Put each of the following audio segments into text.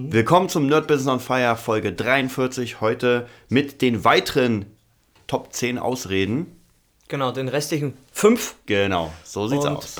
Willkommen zum Nerd Business on Fire Folge 43. Heute mit den weiteren Top 10 Ausreden. Genau, den restlichen fünf. Genau, so sieht's Und- aus.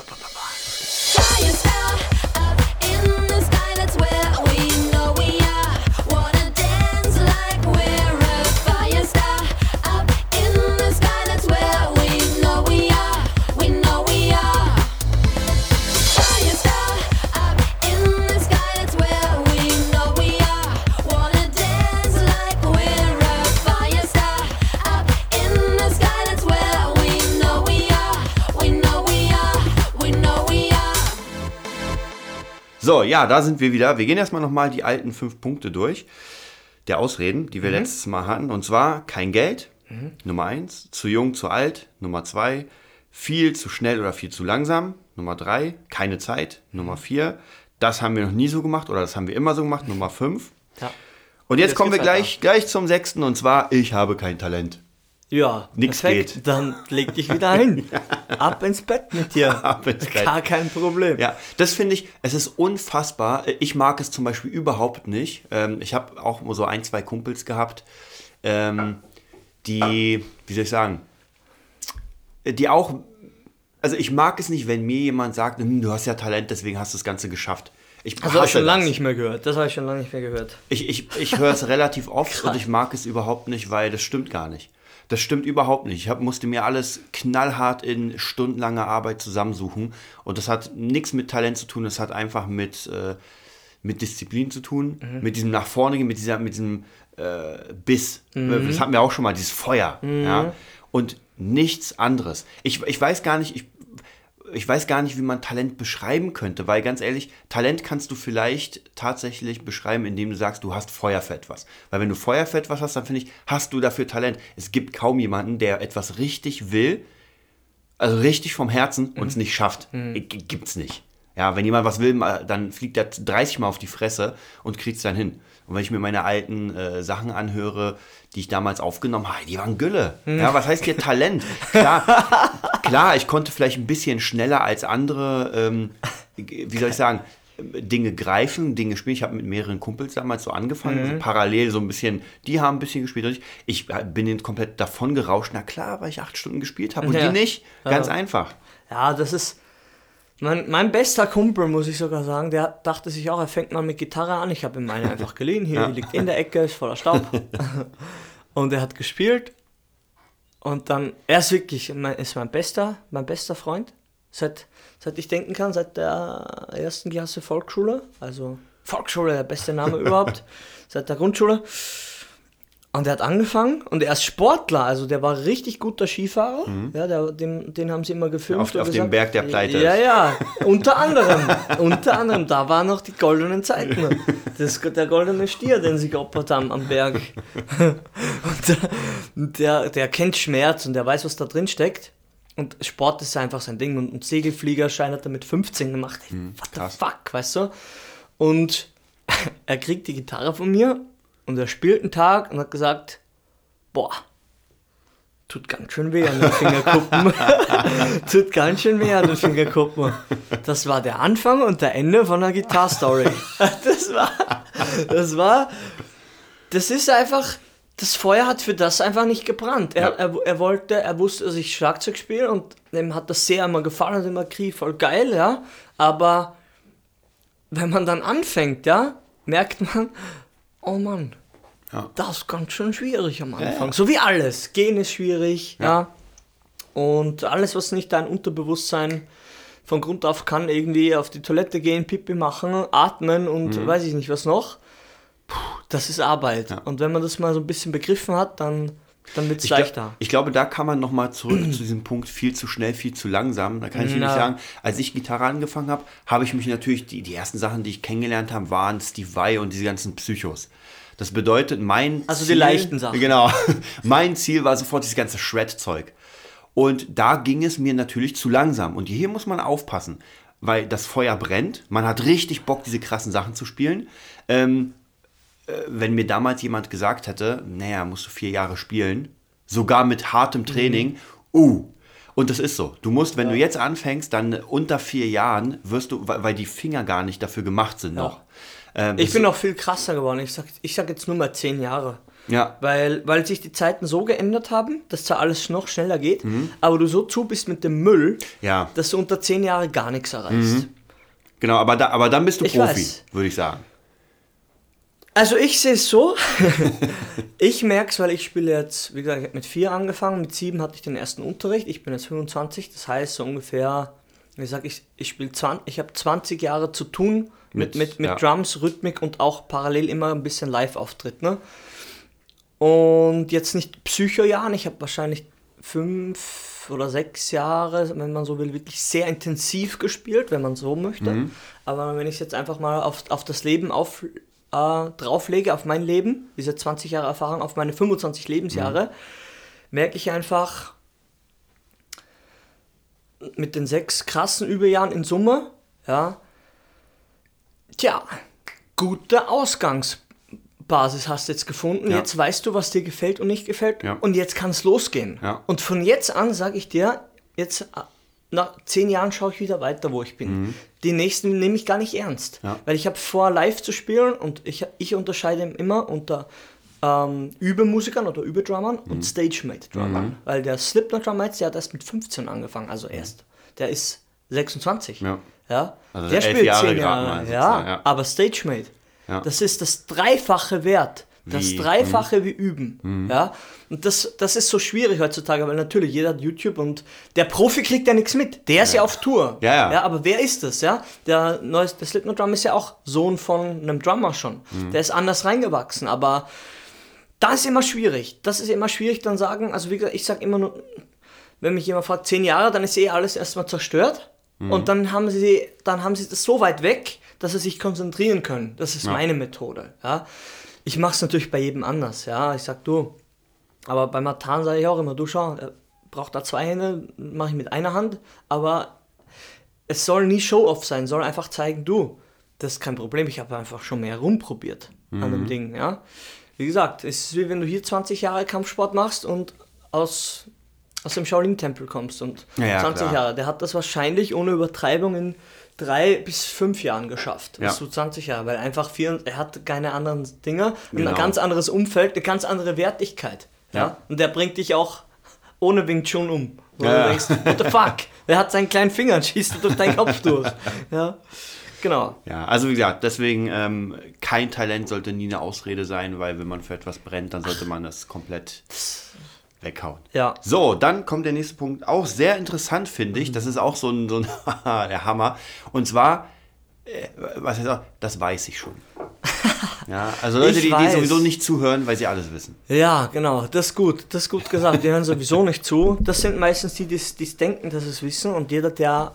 Ja, da sind wir wieder. Wir gehen erstmal nochmal die alten fünf Punkte durch. Der Ausreden, die wir letztes Mal hatten. Und zwar kein Geld, Nummer eins. Zu jung, zu alt, Nummer zwei. Viel zu schnell oder viel zu langsam, Nummer drei. Keine Zeit, Nummer vier. Das haben wir noch nie so gemacht oder das haben wir immer so gemacht, Nummer fünf. Ja. Und jetzt kommen wir weiter. gleich, gleich zum sechsten und zwar, ich habe kein Talent. Ja, perfekt. geht. Dann leg dich wieder hin. Ab ins Bett mit dir. Ab ins Bett. Gar kein Problem. Ja, das finde ich, es ist unfassbar. Ich mag es zum Beispiel überhaupt nicht. Ähm, ich habe auch so ein, zwei Kumpels gehabt, ähm, die, wie soll ich sagen, die auch, also ich mag es nicht, wenn mir jemand sagt, "Hm, du hast ja Talent, deswegen hast du das Ganze geschafft. Ich Das habe ich schon lange nicht mehr gehört. Das habe ich schon lange nicht mehr gehört. Ich, ich, ich höre es relativ oft und ich mag es überhaupt nicht, weil das stimmt gar nicht. Das stimmt überhaupt nicht. Ich hab, musste mir alles knallhart in stundenlanger Arbeit zusammensuchen und das hat nichts mit Talent zu tun, das hat einfach mit, äh, mit Disziplin zu tun, mit diesem nach vorne gehen, mit, dieser, mit diesem äh, Biss. Das hatten wir auch schon mal, dieses Feuer. Ja? Und nichts anderes. Ich, ich weiß gar nicht, ich, ich weiß gar nicht, wie man Talent beschreiben könnte, weil ganz ehrlich, Talent kannst du vielleicht tatsächlich beschreiben, indem du sagst, du hast Feuer für etwas. Weil wenn du Feuer für etwas hast, dann finde ich, hast du dafür Talent. Es gibt kaum jemanden, der etwas richtig will, also richtig vom Herzen und es nicht schafft. G- Gibt's nicht. Ja, wenn jemand was will, mal- dann fliegt er 30 Mal auf die Fresse und kriegt's dann hin. Und wenn ich mir meine alten äh, Sachen anhöre, die ich damals aufgenommen habe, die waren Gülle. Ja, was heißt hier Talent? Klar, klar, ich konnte vielleicht ein bisschen schneller als andere, ähm, wie soll ich sagen, Dinge greifen, Dinge spielen. Ich habe mit mehreren Kumpels damals so angefangen, so parallel so ein bisschen, die haben ein bisschen gespielt und ich, ich bin komplett davon gerauscht. Na klar, weil ich acht Stunden gespielt habe und Ja. die nicht. Ganz Ja. einfach. Ja, das ist. Mein, mein bester Kumpel, muss ich sogar sagen, der dachte sich auch, er fängt mal mit Gitarre an. Ich habe ihm meine einfach geliehen. Hier, die liegt in der Ecke, ist voller Staub. und er hat gespielt. Und dann, er ist wirklich, mein, ist mein bester, mein bester Freund. Seit, seit ich denken kann, seit der ersten Klasse Volksschule. Also Volksschule, der beste Name überhaupt. Seit der Grundschule. Und er hat angefangen und er ist Sportler, also der war richtig guter Skifahrer. Ja, der, den, den haben sie immer gefilmt. Auf- auf dem Berg, der pleite Ja, ja, unter anderem. unter anderem, da waren noch die goldenen Zeiten. Das, der goldene Stier, den sie geopfert haben am Berg. Und der, der, der kennt Schmerz und der weiß, was da drin steckt. Und Sport ist einfach sein Ding. Und, und Segelfliegerschein hat er mit 15 gemacht. Ey, what the krass. fuck, weißt du? Und er kriegt die Gitarre von mir und er spielt einen Tag und hat gesagt, boah, tut ganz schön weh an den Fingerkuppen. tut ganz schön weh an den Fingerkuppen. Das war der Anfang und der Ende von der Gitarre-Story. Das war, das war, das ist einfach, das Feuer hat für das einfach nicht gebrannt. Er, Ja. er, er wollte, er wusste, dass ich Schlagzeug spiele und ihm hat das sehr immer gefallen, hat immer Krieg voll geil, ja. Aber wenn man dann anfängt, ja, merkt man, oh Mann, Ja. das ist ganz schön schwierig am Anfang. ja. So wie alles. Gehen ist schwierig, ja. Und alles, was nicht dein Unterbewusstsein von Grund auf kann, irgendwie auf die Toilette gehen, Pipi machen, atmen und Mhm. weiß ich nicht was noch, puh, das ist Arbeit. Und wenn man das mal so ein bisschen begriffen hat, dann, dann wird es leichter. ich glaube, da kann man nochmal zurück zu diesem Punkt, viel zu schnell, viel zu langsam. Da kann ich Na. sagen, als ich Gitarre angefangen habe, habe ich mich natürlich, die, die ersten Sachen, die ich kennengelernt habe, waren Steve Vai und diese ganzen Psychos. Das bedeutet, mein Also die leichten Sachen. Genau. Mein Ziel war sofort dieses ganze Shred-Zeug. Und da ging es mir natürlich zu langsam. Und hier muss man aufpassen, weil das Feuer brennt. Man hat richtig Bock, diese krassen Sachen zu spielen. Ähm, äh, wenn mir damals jemand gesagt hätte, naja, musst du vier Jahre spielen, sogar mit hartem Training, uh. Und das ist so. Du musst, wenn du jetzt anfängst, dann unter vier Jahren wirst du, weil weil die Finger gar nicht dafür gemacht sind noch. Ähm, Ich bin auch viel krasser geworden. Ich sag, ich sag jetzt nur mal zehn Jahre. Ja, Weil, weil sich die Zeiten so geändert haben, dass zwar alles noch schneller geht, Mhm. aber du so zu bist mit dem Müll, ja, dass du unter zehn Jahre gar nichts erreichst. genau, aber, da, aber dann bist du Ich Profi, würde ich sagen. Also ich sehe es so, ich merke es, weil ich spiele jetzt, wie gesagt, ich habe mit vier angefangen, mit sieben hatte ich den ersten Unterricht, ich bin jetzt 25, das heißt so ungefähr, wie sag ich, ich spiele 20, ich habe 20 Jahre zu tun mit, Mit- mit, ja. Drums, Rhythmik und auch parallel immer ein bisschen Live-Auftritt, ne? Und jetzt nicht Psychojahren, ich habe wahrscheinlich fünf oder sechs Jahre, wenn man so will, wirklich sehr intensiv gespielt, wenn man so möchte. Aber wenn ich es jetzt einfach mal auf, auf das Leben auf, äh, drauflege, auf mein Leben, diese 20 Jahre Erfahrung, auf meine 25 Lebensjahre, merke ich einfach mit den sechs krassen Überjahren in Summe, ja, tja, gute Ausgangsbasis hast du jetzt gefunden. Ja. Jetzt weißt du, was dir gefällt und nicht gefällt. Ja. Und jetzt kann es losgehen. Ja. Und von jetzt an sage ich dir, jetzt äh, nach zehn Jahren schaue ich wieder weiter, wo ich bin. Die nächsten nehme ich gar nicht ernst. Mhm. Weil ich habe vor, live zu spielen und ich, ich unterscheide immer unter ähm, Übemusikern oder Übedrummern Mhm. und Stage-Mate-Drummern. Weil der Slipknot Drummer jetzt, der hat erst mit 15 angefangen, also erst. Der ist 26. Ja. Ja, Also der spielt Jahre 10 grad Jahre. ja, ja. aber Stagemate, Ja. das ist das Dreifache wert. Das Wie? Mhm. Dreifache wie üben. Ja? Und das, das ist so schwierig heutzutage, weil natürlich jeder hat YouTube und der Profi kriegt ja nichts mit. Der ist ja, auf Tour. Ja, ja. aber wer ist das? Ja? Der, neues, der Slipknot Drum ist ja auch Sohn von einem Drummer schon. Mhm. Der ist anders reingewachsen, aber das ist immer schwierig. Das ist immer schwierig, dann sagen, also wie gesagt, ich sage immer nur, wenn mich jemand fragt, zehn Jahre, dann ist eh alles erstmal zerstört. Mhm. Und dann haben sie, dann haben sie das so weit weg, dass sie sich konzentrieren können. Das ist Ja. meine Methode. Ja. Ich mache es natürlich bei jedem anders. Ja, ich sag du. Aber bei Matan sage ich auch immer, du schau, er braucht da zwei Hände, mache ich mit einer Hand. Aber es soll nie Show-off sein, soll einfach zeigen, du, das ist kein Problem. Ich habe einfach schon mehr rumprobiert an Mhm. dem Ding. Ja. Wie gesagt, es ist wie wenn du hier 20 Jahre Kampfsport machst und aus, aus dem Shaolin-Tempel kommst und Ja, ja, 20 klar. Jahre. Der hat das wahrscheinlich ohne Übertreibung in drei bis fünf Jahren geschafft. Ja. Bis zu 20 Jahre, weil einfach vier, er hat keine anderen Dinge, Genau. ein ganz anderes Umfeld, eine ganz andere Wertigkeit. Ja. Ja. Und der bringt dich auch ohne Wing Chun um. Wo Ja, du denkst, what the fuck? Der hat seinen kleinen Finger und schießt durch deinen Kopf durch. Ja. Genau. Ja, also wie gesagt, deswegen ähm, kein Talent sollte nie eine Ausrede sein, weil wenn man für etwas brennt, dann sollte man das komplett weghauen. Ja. So, dann kommt der nächste Punkt. Auch sehr interessant, finde ich. Das ist auch so ein, so ein der Hammer. Und zwar, äh, was heißt auch, das weiß ich schon. Ja, also Leute, die, die sowieso nicht zuhören, weil sie alles wissen. Ja, genau, das ist gut, das ist gut gesagt. Die hören sowieso nicht zu. Das sind meistens die, die es denken, dass sie es wissen. Und jeder, der,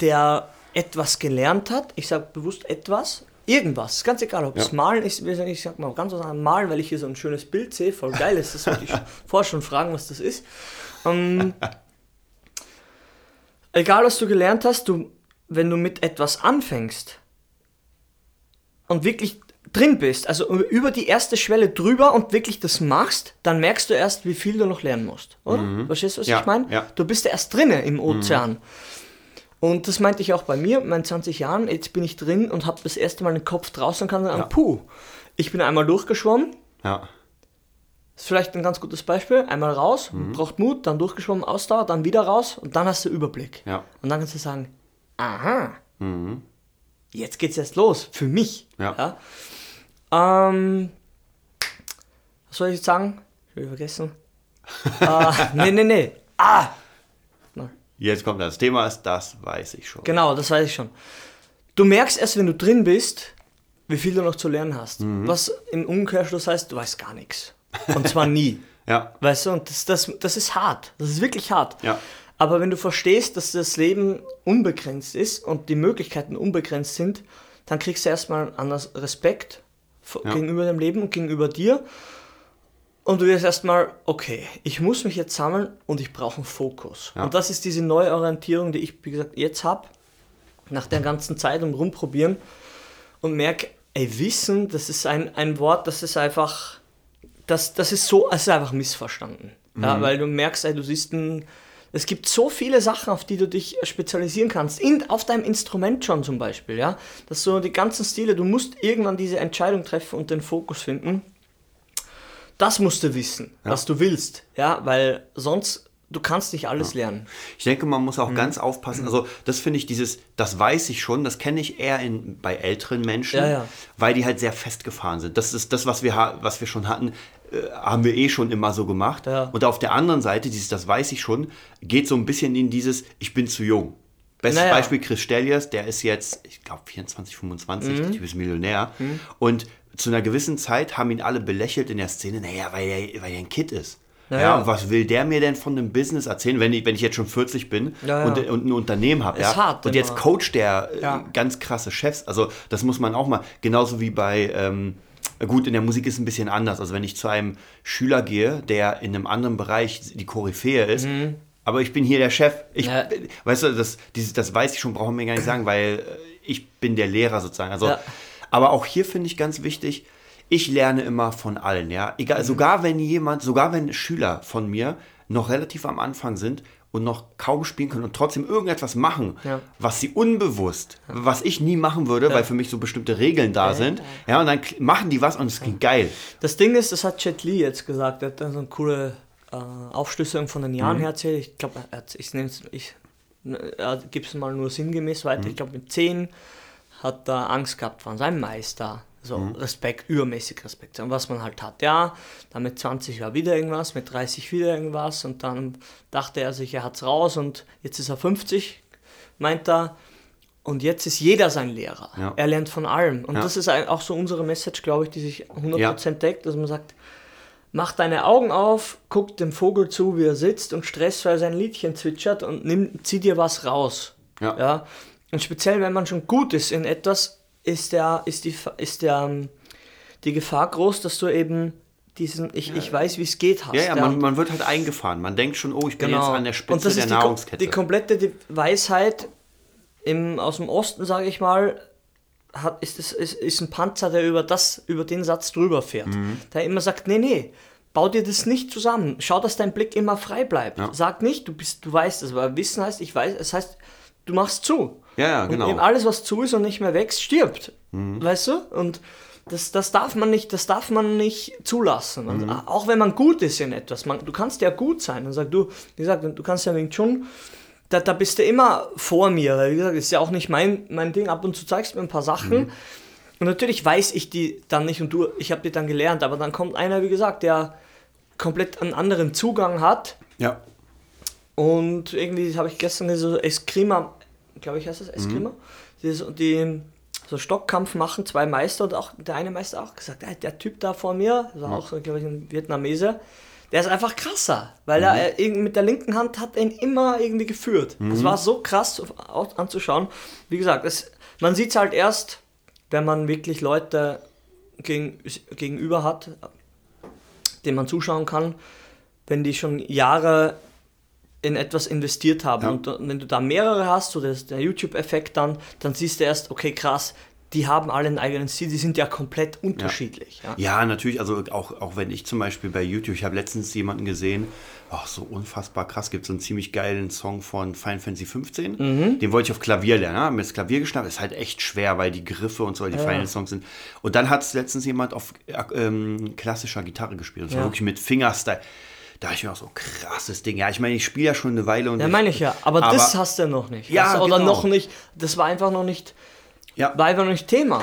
der etwas gelernt hat, ich sage bewusst etwas, irgendwas, ganz egal, ob es Ja. Malen ist, ich sag mal ganz was anderes, Malen, weil ich hier so ein schönes Bild sehe, voll geil ist, das wollte ich vorher schon fragen, was das ist. Ähm, egal, was du gelernt hast, du, wenn du mit etwas anfängst und wirklich drin bist, also über die erste Schwelle drüber und wirklich das machst, dann merkst du erst, wie viel du noch lernen musst. Oder? Verstehst du, was Ja, ich meine? ja. Du bist ja erst drinne im Ozean. Und das meinte ich auch bei mir, meinen 20 Jahren. Jetzt bin ich drin und habe das erste Mal den Kopf draußen und kann sagen, Ja. puh, ich bin einmal durchgeschwommen. Ja, ist vielleicht ein ganz gutes Beispiel. Einmal raus, Mhm. braucht Mut, dann durchgeschwommen, Ausdauer, dann wieder raus und dann hast du Überblick. ja, Und dann kannst du sagen, aha, jetzt geht's erst los, für mich. Ja. Ähm, was soll ich jetzt sagen? Ich habe vergessen. äh, nee, nee, nee. Ah! Jetzt kommt das Thema, ist, das weiß ich schon. Genau, das weiß ich schon. Du merkst erst, wenn du drin bist, wie viel du noch zu lernen hast. Mhm. Was im Umkehrschluss heißt, du weißt gar nichts. Und zwar nie. Ja, Weißt du, und das, das, das ist hart. Das ist wirklich hart. Ja. Aber wenn du verstehst, dass das Leben unbegrenzt ist und die Möglichkeiten unbegrenzt sind, dann kriegst du erstmal anders Respekt vor- Ja. gegenüber dem Leben und gegenüber dir. Und du wirst erstmal, okay, ich muss mich jetzt sammeln und ich brauche einen Fokus. Ja. Und das ist diese Neuorientierung, die ich, wie gesagt, jetzt habe, nach der ganzen Zeit und rumprobieren und merke, ey, Wissen, das ist ein, ein Wort, das ist einfach, das, das ist so, es ist einfach missverstanden. Ja, weil du merkst, ey, du siehst einen Es gibt so viele Sachen, auf die du dich spezialisieren kannst. In, auf deinem Instrument schon zum Beispiel, ja. Dass so die ganzen Stile, du musst irgendwann diese Entscheidung treffen und den Fokus finden. Das musst du wissen, was du willst, ja, weil sonst du kannst nicht alles lernen. Ich denke, man muss Mhm. auch ganz aufpassen. Also, das finde ich dieses, das weiß ich schon, das kenne ich eher in, bei älteren Menschen, Ja, ja. weil die halt sehr festgefahren sind. Das ist das, was wir, was wir schon hatten, äh, haben wir eh schon immer so gemacht. Ja. Und auf der anderen Seite, dieses, das weiß ich schon, geht so ein bisschen in dieses, ich bin zu jung. Bestes Naja. Beispiel Chris Stelliers, der ist jetzt, ich glaube, 24, 25, Mhm. Typ ist Millionär. Und zu einer gewissen Zeit haben ihn alle belächelt in der Szene, naja, weil er, weil er ein Kid ist. Naja. Ja, und was will der mir denn von einem Business erzählen, wenn ich, wenn ich jetzt schon 40 bin Ja, ja. Und, und ein Unternehmen habe? Ist Ja? hart und jetzt coacht der äh, Ja. ganz krasse Chefs. Also das muss man auch mal, genauso wie bei, ähm, gut, in der Musik ist es ein bisschen anders. Also wenn ich zu einem Schüler gehe, der in einem anderen Bereich die Koryphäe ist, aber ich bin hier der Chef. Ich, Mhm. Ja. Weißt du, das, dieses, das weiß ich schon, brauchen wir gar nicht sagen, weil äh, ich bin der Lehrer sozusagen. Also, Ja. Aber auch hier finde ich ganz wichtig, ich lerne immer von allen, ja. Mhm. Egal, sogar wenn jemand, sogar wenn Schüler von mir noch relativ am Anfang sind und noch kaum spielen können und trotzdem irgendetwas machen, Ja. was sie unbewusst, was ich nie machen würde, weil für mich so bestimmte Regeln da sind. Ja, und dann machen die was und es klingt geil. Das Ding ist, das hat Jet Li jetzt gesagt, er hat dann so eine coole äh, Aufschlüsselung von den Jahren Mhm. her erzählt. Ich glaube, er, ich, nenn's- ich er gibt es mal nur sinngemäß weiter. Mhm. Ich glaube, mit 10 hat er Angst gehabt von seinem Meister. So Mhm. Respekt, übermäßig Respekt. Und was man halt hat, ja, dann mit 20 war wieder irgendwas, mit 30 wieder irgendwas und dann dachte er sich, er hat's raus und jetzt ist er 50, meint er. Und jetzt ist jeder sein Lehrer. Ja. Er lernt von allem. Und Ja. das ist auch so unsere Message, glaube ich, die sich 100% deckt, dass man sagt, mach deine Augen auf, guck dem Vogel zu, wie er sitzt und stressfrei sein Liedchen zwitschert und nimm, zieh dir was raus. Ja. Ja? Und speziell, wenn man schon gut ist in etwas, ist, der, ist, die, ist der, ähm, die Gefahr groß, dass du eben diesen, ich, ich weiß, wie es geht, hast. Ja, ja, man, man wird halt eingefahren. Man denkt schon, oh, ich bin jetzt an der Spitze der die, kom- Nahrungskette. die komplette Weisheit im, aus dem Osten, sage ich mal, hat, ist, es, ist, ist ein Panzer, der über, das, über den Satz drüber fährt. Mhm. Der immer sagt, nee, nee, bau dir das nicht zusammen. Schau, dass dein Blick immer frei bleibt. Ja. Sag nicht, du, bist, du weißt es, weil Wissen heißt, ich weiß, es heißt, du machst zu. Ja, ja, genau. Und alles, was zu ist und nicht mehr wächst, stirbt. Weißt du? Und das, das, darf man nicht, das darf man nicht zulassen. Und Auch wenn man gut ist in etwas. Man, du kannst ja gut sein. Und sag du, wie gesagt, du kannst ja Wing Chun, da, da bist du immer vor mir. Weil, wie gesagt, das ist ja auch nicht mein, mein Ding. Ab und zu zeigst du mir ein paar Sachen. Und natürlich weiß ich die dann nicht und du, ich habe die dann gelernt. Aber dann kommt einer, wie gesagt, der komplett einen anderen Zugang hat. ja. Und irgendwie habe ich gestern so Eskrima, glaube ich heißt das Eskrima, die, so- die so Stockkampf machen, zwei Meister und auch der eine Meister auch gesagt, "Ey, der Typ da vor mir, das war auch so, glaube ich, ein Vietnamese, der ist einfach krasser, weil er äh, irgend- mit der linken Hand hat ihn immer irgendwie geführt. Das war so krass au- anzuschauen. Wie gesagt, es, man sieht es halt erst, wenn man wirklich Leute gegen, gegenüber hat, denen man zuschauen kann, wenn die schon Jahre in etwas investiert haben. Ja. Und wenn du da mehrere hast, so das, der YouTube-Effekt dann, dann siehst du erst, okay, krass, die haben alle einen eigenen Stil, die sind ja komplett unterschiedlich. Ja. Ja, natürlich, also auch, auch wenn ich zum Beispiel bei YouTube, ich habe letztens jemanden gesehen, ach, so unfassbar krass, gibt so einen ziemlich geilen Song von Final Fantasy 15. Mhm. Den wollte ich auf Klavier lernen, ja, mir das Klavier geschnappt, ist halt echt schwer, weil die Griffe und so, die Final Songs sind. Und dann hat es letztens jemand auf äh, ähm, klassischer Gitarre gespielt, und zwar Ja. wirklich mit Fingerstyle. Da ich mir auch so krasses Ding. Ja, ich meine, ich spiele ja schon eine Weile und Ja, meine ich ja. Aber, aber das hast du noch nicht. Ja, du- Oder genau. noch nicht. Das war einfach noch nicht, ja, war einfach noch nicht Thema.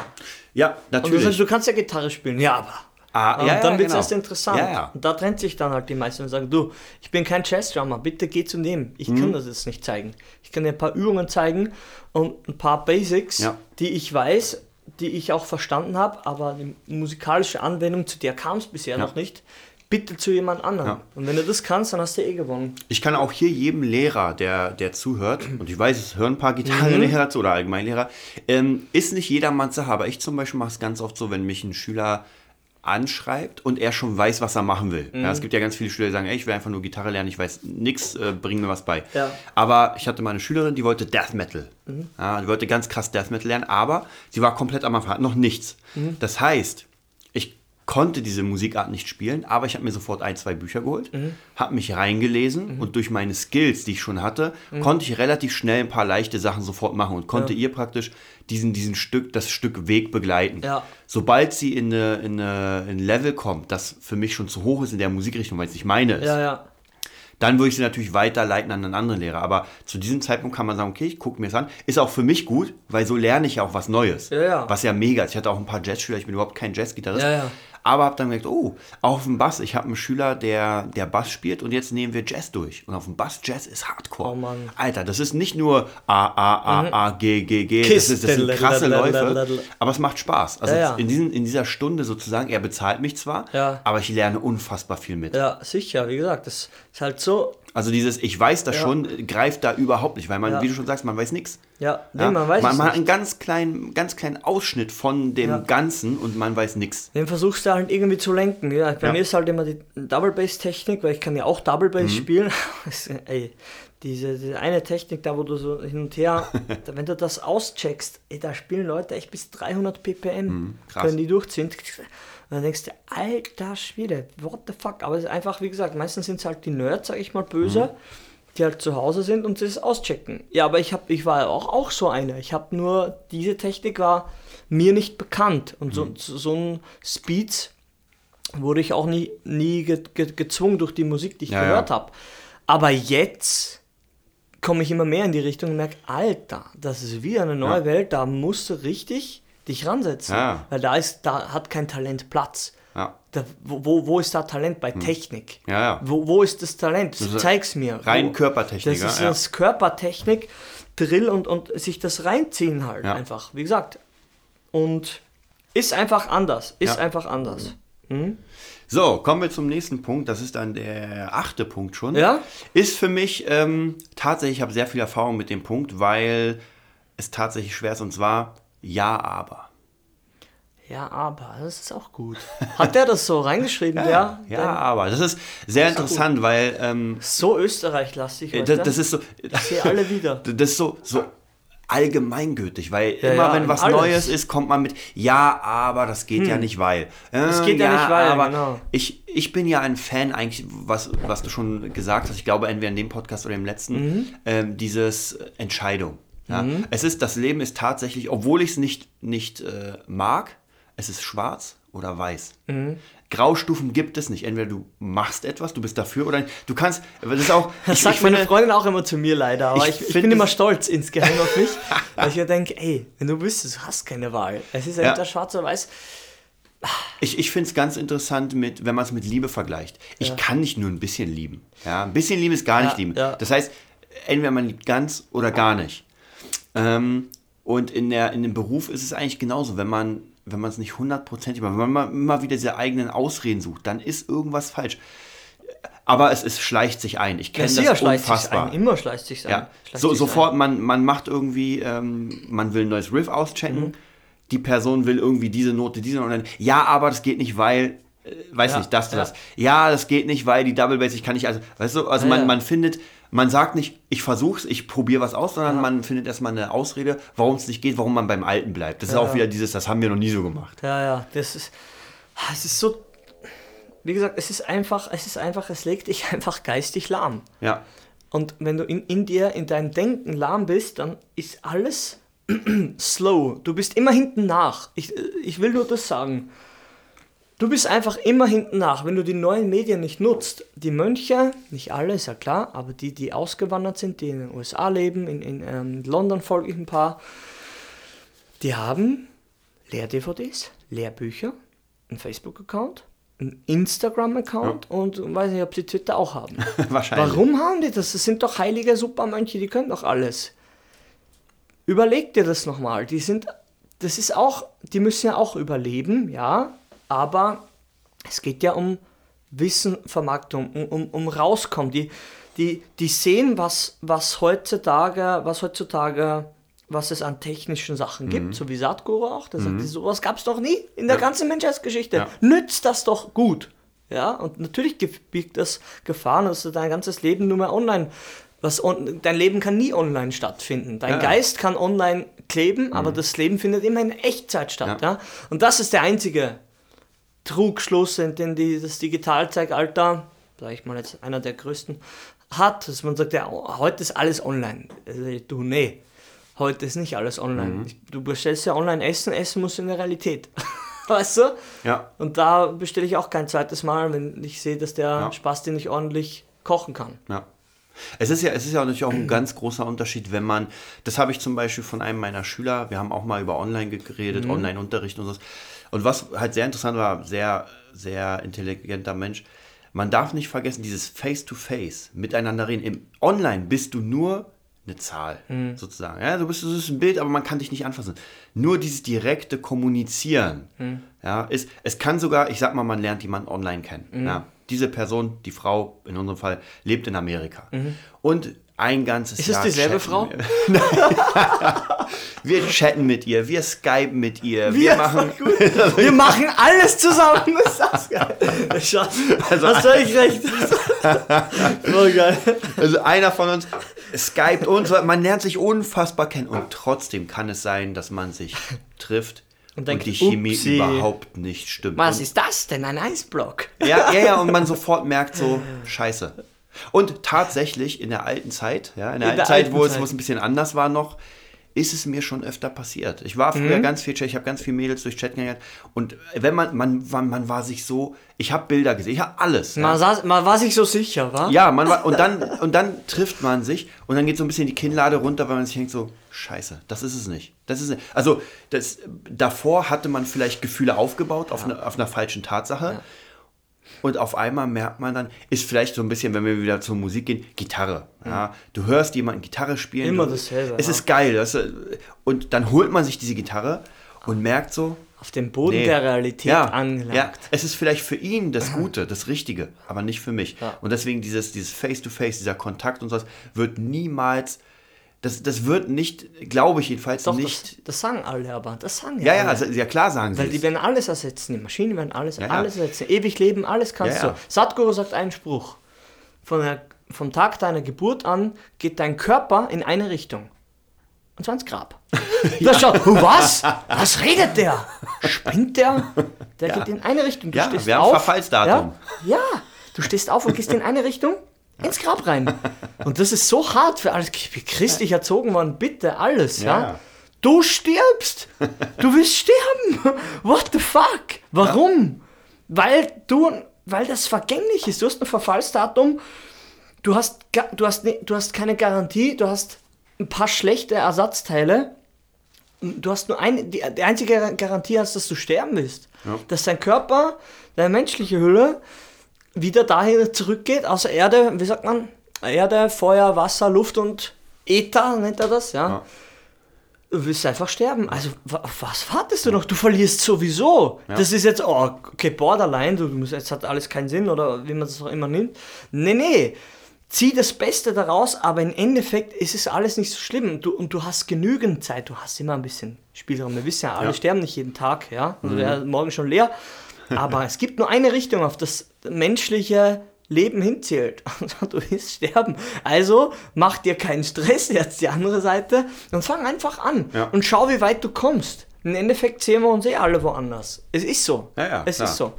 ja, Und du natürlich. sagst, du kannst ja Gitarre spielen. Ja, aber. Ah, und ja, dann ja, wird es genau. erst interessant. Ja. Und da trennt sich dann halt die meisten und sagen, du, ich bin kein Jazz-Drummer, bitte geh zu dem. Ich Mhm. kann das jetzt nicht zeigen. Ich kann dir ein paar Übungen zeigen und ein paar Basics, die ich weiß, die ich auch verstanden habe, aber die musikalische Anwendung, zu der kam es bisher noch nicht. Bitte zu jemand anderem. Ja. Und wenn du das kannst, dann hast du eh gewonnen. Ich kann auch hier jedem Lehrer, der, der zuhört, und ich weiß, es hören ein paar Gitarrenlehrer zu oder Allgemeinlehrer, ähm, ist nicht jedermanns Sache. Aber ich zum Beispiel mache es ganz oft so, wenn mich ein Schüler anschreibt und er schon weiß, was er machen will. Ja, es gibt ja ganz viele Schüler, die sagen, ey, ich will einfach nur Gitarre lernen, ich weiß nichts, äh, bring mir was bei. Ja. Aber ich hatte mal eine Schülerin, die wollte Death Metal. Ja, die wollte ganz krass Death Metal lernen, aber sie war komplett am Anfang, hat noch nichts. Das heißt, konnte diese Musikart nicht spielen, aber ich habe mir sofort ein, zwei Bücher geholt, Mhm. habe mich reingelesen und durch meine Skills, die ich schon hatte, Mhm. konnte ich relativ schnell ein paar leichte Sachen sofort machen und konnte ihr praktisch diesen, diesen Stück, das Stück Weg begleiten. Ja. Sobald sie in, eine, in, eine, in ein Level kommt, das für mich schon zu hoch ist in der Musikrichtung, weil es nicht meine ist, Ja, ja. dann würde ich sie natürlich weiterleiten an einen anderen Lehrer. Aber zu diesem Zeitpunkt kann man sagen, okay, ich gucke mir es an. Ist auch für mich gut, weil so lerne ich ja auch was Neues. Ja, ja. Was ja mega ist. Ich hatte auch ein paar Jazzschüler, ich bin überhaupt kein Jazzgitarrist. Ja, ja. Aber habe dann gedacht, oh, auch auf dem Bass, ich habe einen Schüler, der, der Bass spielt und jetzt nehmen wir Jazz durch. Und auf dem Bass Jazz ist Hardcore. Oh Mann. Alter, das ist nicht nur A, A, A, A, G, G, G. Das, ist, das sind krasse. Läufe, aber es macht Spaß. Also Ja, ja. In, diesen, in dieser Stunde sozusagen, er bezahlt mich zwar, Ja. aber ich lerne unfassbar viel mit. Ja, sicher, wie gesagt, das ist halt so. Also dieses, ich weiß das Ja. schon, greift da überhaupt nicht, weil man, Ja. wie du schon sagst, man weiß nichts. Ja, nee, man weiß man, es man hat einen ganz kleinen, ganz kleinen Ausschnitt von dem. Ganzen und man weiß nichts. Den versuchst du halt irgendwie zu lenken. Ja, bei mir ist halt immer die Double Bass Technik, weil ich kann ja auch Double Bass Mhm. spielen. Ey, diese, diese eine Technik da, wo du so hin und her, wenn du das auscheckst, ey, da spielen Leute echt bis 300 ppm, Mhm, krass. können die durchziehen. Und dann denkst du, alter Schwede, what the fuck? Aber es ist einfach, wie gesagt, meistens sind es halt die Nerds, sag ich mal, böse. Mhm. Die halt zu Hause sind und das auschecken. Ja, aber ich, hab, ich war auch, auch so einer. Ich habe nur, diese Technik war mir nicht bekannt. Und so, so, so ein Speeds wurde ich auch nie, nie ge ge gezwungen durch die Musik, die ich Ja, gehört ja. habe. Aber jetzt komme ich immer mehr in die Richtung und merke, Alter, das ist wieder eine neue Ja. Welt, da musst du richtig dich ransetzen. Ja. Weil da ist, da hat kein Talent Platz. Ja. Da, wo, wo- ist da Talent bei Technik? Hm. Ja, ja. Wo, wo ist das Talent? ist Zeig's mir. rein Wo- Körpertechnik, Das ist ja. das Körpertechnik, Drill und, und sich das reinziehen halt einfach. Wie gesagt. Und ist einfach anders. Ist einfach anders. Mhm. So, kommen wir zum nächsten Punkt. Das ist dann der achte Punkt schon. Ja? Ist für mich ähm, tatsächlich, ich habe sehr viel Erfahrung mit dem Punkt, weil es tatsächlich schwer ist und zwar ja, aber. Ja, aber das ist auch gut. Hat der das so reingeschrieben? Ja. ja, Denn aber. Das ist sehr ist doch interessant, weil ähm, So Österreich-lastig. Äh, das, das ist so. Ich sehe alle wieder. Das ist so, so allgemeingültig, weil Ja, immer ja, wenn was alles. Neues ist, kommt man mit ja, aber das geht ja nicht, weil. Das Äh, geht ja nicht, weil, aber genau. ich, ich bin ja ein Fan eigentlich, was, was du schon gesagt hast, ich glaube entweder in dem Podcast oder im letzten, Mhm. ähm, dieses Entscheidung. Ja? Es ist, das Leben ist tatsächlich, obwohl ich es nicht, nicht äh, mag, es ist schwarz oder weiß. Mhm. Graustufen gibt es nicht. Entweder du machst etwas, du bist dafür oder nicht. Du kannst, das ist auch. Das ich- sagt ich meine finde- Freundin auch immer zu mir leider, aber Ich ich, bin immer stolz insgeheim auf mich, weil ich mir denke, ey, wenn du wüsstest, du hast keine Wahl. Es ist Ja. entweder schwarz oder weiß. Ich, ich finde es ganz interessant, mit, wenn man es mit Liebe vergleicht. Ich Ja. kann nicht nur ein bisschen lieben. Ja, ein bisschen lieben ist gar nicht Ja, lieben. ja. Das heißt, entweder man liebt ganz oder gar nicht. Ähm, und in, der, in dem Beruf ist es eigentlich genauso. Wenn man wenn man es nicht hundertprozentig macht, wenn man immer wieder diese eigenen Ausreden sucht, dann ist irgendwas falsch. Aber es, es schleicht sich ein. Ich kenne das sich unfassbar. ein. Immer schleicht sich ein. Ja, Schleicht so, sich's sofort, man, man macht irgendwie, ähm, man will ein neues Riff auschecken, Mhm. die Person will irgendwie diese Note, diese Note, und dann, ja, aber das geht nicht, weil, äh, weiß Ja, nicht, das, ja. das. Ja, das geht nicht, weil die Double Bass, ich kann nicht, also, weißt du, also Ja, man, man findet, man sagt nicht, ich versuch's, ich probiere was aus, sondern man findet erstmal eine Ausrede, warum es nicht geht, warum man beim Alten bleibt. Das ist Ja, auch ja. wieder dieses, das haben wir noch nie so gemacht. Ja, ja, das ist. ah, Es ist so. Wie gesagt, es ist einfach, es ist einfach, es legt dich einfach geistig lahm. Ja, Und wenn du in, in dir, in deinem Denken lahm bist, dann ist alles slow. Du bist immer hinten nach. Ich, ich will nur das sagen. Du bist einfach immer hinten nach, wenn du die neuen Medien nicht nutzt. Die Mönche, nicht alle, ist ja klar, aber die, die ausgewandert sind, die in den USA leben, in, in ähm, London folge ich ein paar, die haben Lehr-DVDs, Lehrbücher, einen Facebook-Account, einen Instagram-Account und weiß nicht, ob sie Twitter auch haben. wahrscheinlich. Warum haben die das? Das sind doch heilige Supermönche, die können doch alles. Überleg dir das nochmal. Die sind, das ist auch, die müssen ja auch überleben, ja, aber es geht ja um Wissenvermarktung, um, um, um rauskommen. Die, die, die sehen, was, was heutzutage, was heutzutage, was es an technischen Sachen gibt, so wie Satguru auch. Der sagt, sowas gab es doch nie in der Ja. ganzen Menschheitsgeschichte. Ja. Nützt das doch gut. Ja, und natürlich birgt das Gefahren, dass du dein ganzes Leben nur mehr online, was on, dein Leben kann nie online stattfinden. Dein Ja. Mhm. Geist kann online kleben, aber das Leben findet immer in Echtzeit statt. Ja. Und das ist der einzige Trugschluss, den die, das Digitalzeitalter, sage ich mal jetzt einer der größten, hat, dass man sagt, ja, heute ist alles online. Also, du, nee, heute ist nicht alles online. Du bestellst ja online Essen, Essen muss in der Realität. weißt du? Ja. Und da bestelle ich auch kein zweites Mal, wenn ich sehe, dass der Ja. Spaß den nicht ordentlich kochen kann. Ja. Es ist ja, es ist ja natürlich auch ein ganz großer Unterschied, wenn man, das habe ich zum Beispiel von einem meiner Schüler, wir haben auch mal über Online geredet, Online-Unterricht und so. Und was halt sehr interessant war, sehr, sehr intelligenter Mensch, man darf nicht vergessen, dieses Face-to-Face, miteinander reden. Im Online bist du nur eine Zahl, sozusagen. Ja, du bist, du bist ein Bild, aber man kann dich nicht anfassen. Nur dieses direkte Kommunizieren, ja, ist, es kann sogar, ich sag mal, man lernt jemanden online kennen. Ja. Diese Person, die Frau in unserem Fall, lebt in Amerika. Und ein ganzes Ist es Jahr dieselbe chatten Frau? Wir. wir chatten mit ihr, wir skypen mit ihr, wir, machen. Wir machen alles zusammen. Ist das geil? Schatz, Also- hast völlig recht. Voll geil. Also einer von uns skypt und so, man lernt sich unfassbar kennen und trotzdem kann es sein, dass man sich trifft und, Und denkt, die Chemie upsie. überhaupt nicht stimmt. Was und, ist das denn? Ein Eisblock? ja, ja, ja, und man sofort merkt so, scheiße. Und tatsächlich in der alten Zeit, ja, in der, alten der Zeit, alten wo es, Zeit. wo es ein bisschen anders war noch, ist es mir schon öfter passiert. Ich war Mhm. früher ganz viel Chat, ich habe ganz viel Mädels durch Chat kennengelernt und wenn man, man, man, man war sich so, ich habe Bilder gesehen, ich habe alles. ja. Man, saß, man war sich so sicher, wa? Ja, man war, und dann, und dann trifft man sich und dann geht so ein bisschen die Kinnlade runter, weil man sich denkt so, scheiße, das ist es nicht. Das ist nicht. Also das, davor hatte man vielleicht Gefühle aufgebaut auf, eine, auf einer falschen Tatsache. Und auf einmal merkt man dann, ist vielleicht so ein bisschen, wenn wir wieder zur Musik gehen, Gitarre. Ja, du hörst jemanden Gitarre spielen. Immer dasselbe, Es ja. ist geil. Das, und dann holt man sich diese Gitarre und merkt so, Auf dem Boden Nee. der Realität ja, angelangt. Ja, es ist vielleicht für ihn das Gute, das Richtige, aber nicht für mich. Und deswegen dieses, dieses Face-to-Face, dieser Kontakt und sowas wird niemals, das, das wird nicht, glaube ich jedenfalls Doch, nicht. das, das sagen alle aber. Das sagen ja, ja, alle. also, ja klar sagen sie Weil die es. werden alles ersetzen. Die Maschinen werden alles, ja. alles ersetzen. Ewig leben, alles kannst Ja, ja. du. Satguru sagt einen Spruch. Von der, vom Tag deiner Geburt an geht dein Körper in eine Richtung. Und zwar ins Grab. Da schaut, was? Was redet der? Spinnt der? Der geht in eine Richtung. Du Ja, stehst wir haben auf. Verfallsdatum. Ja, ja, du stehst auf und gehst in eine Richtung ins Grab rein. Und das ist so hart für alles. Ich bin christlich erzogen worden, bitte, alles, ja. Ja. Du stirbst! Du willst sterben! What the fuck? Warum? Weil du, weil das vergänglich ist. Du hast ein Verfallsdatum, du hast, du hast, du hast keine Garantie, du hast ein paar schlechte Ersatzteile. Du hast nur eine, die, die einzige Garantie hast, dass du sterben willst. Dass dein Körper, deine menschliche Hülle, wieder dahin zurückgeht, außer Erde, wie sagt man? Erde, Feuer, Wasser, Luft und Äther, nennt er das, ja. Du willst einfach sterben. Also, auf was wartest du noch? Du verlierst sowieso. Das ist jetzt, oh, okay, Borderline, du, musst, jetzt hat alles keinen Sinn oder wie man das auch immer nimmt. Nee, nee. Zieh das Beste daraus, aber im Endeffekt ist es alles nicht so schlimm. Du, und du hast genügend Zeit, du hast immer ein bisschen Spielraum. Wir wissen ja, alle Ja. sterben nicht jeden Tag, ja. Also wäre morgen schon leer. Aber es gibt nur eine Richtung, auf das menschliche Leben hinzählt. Du willst sterben. Also mach dir keinen Stress, jetzt die andere Seite, und fang einfach an. Ja. Und schau, wie weit du kommst. Im Endeffekt sehen wir uns eh alle woanders. Es ist so. Ja, ja, es klar. ist so.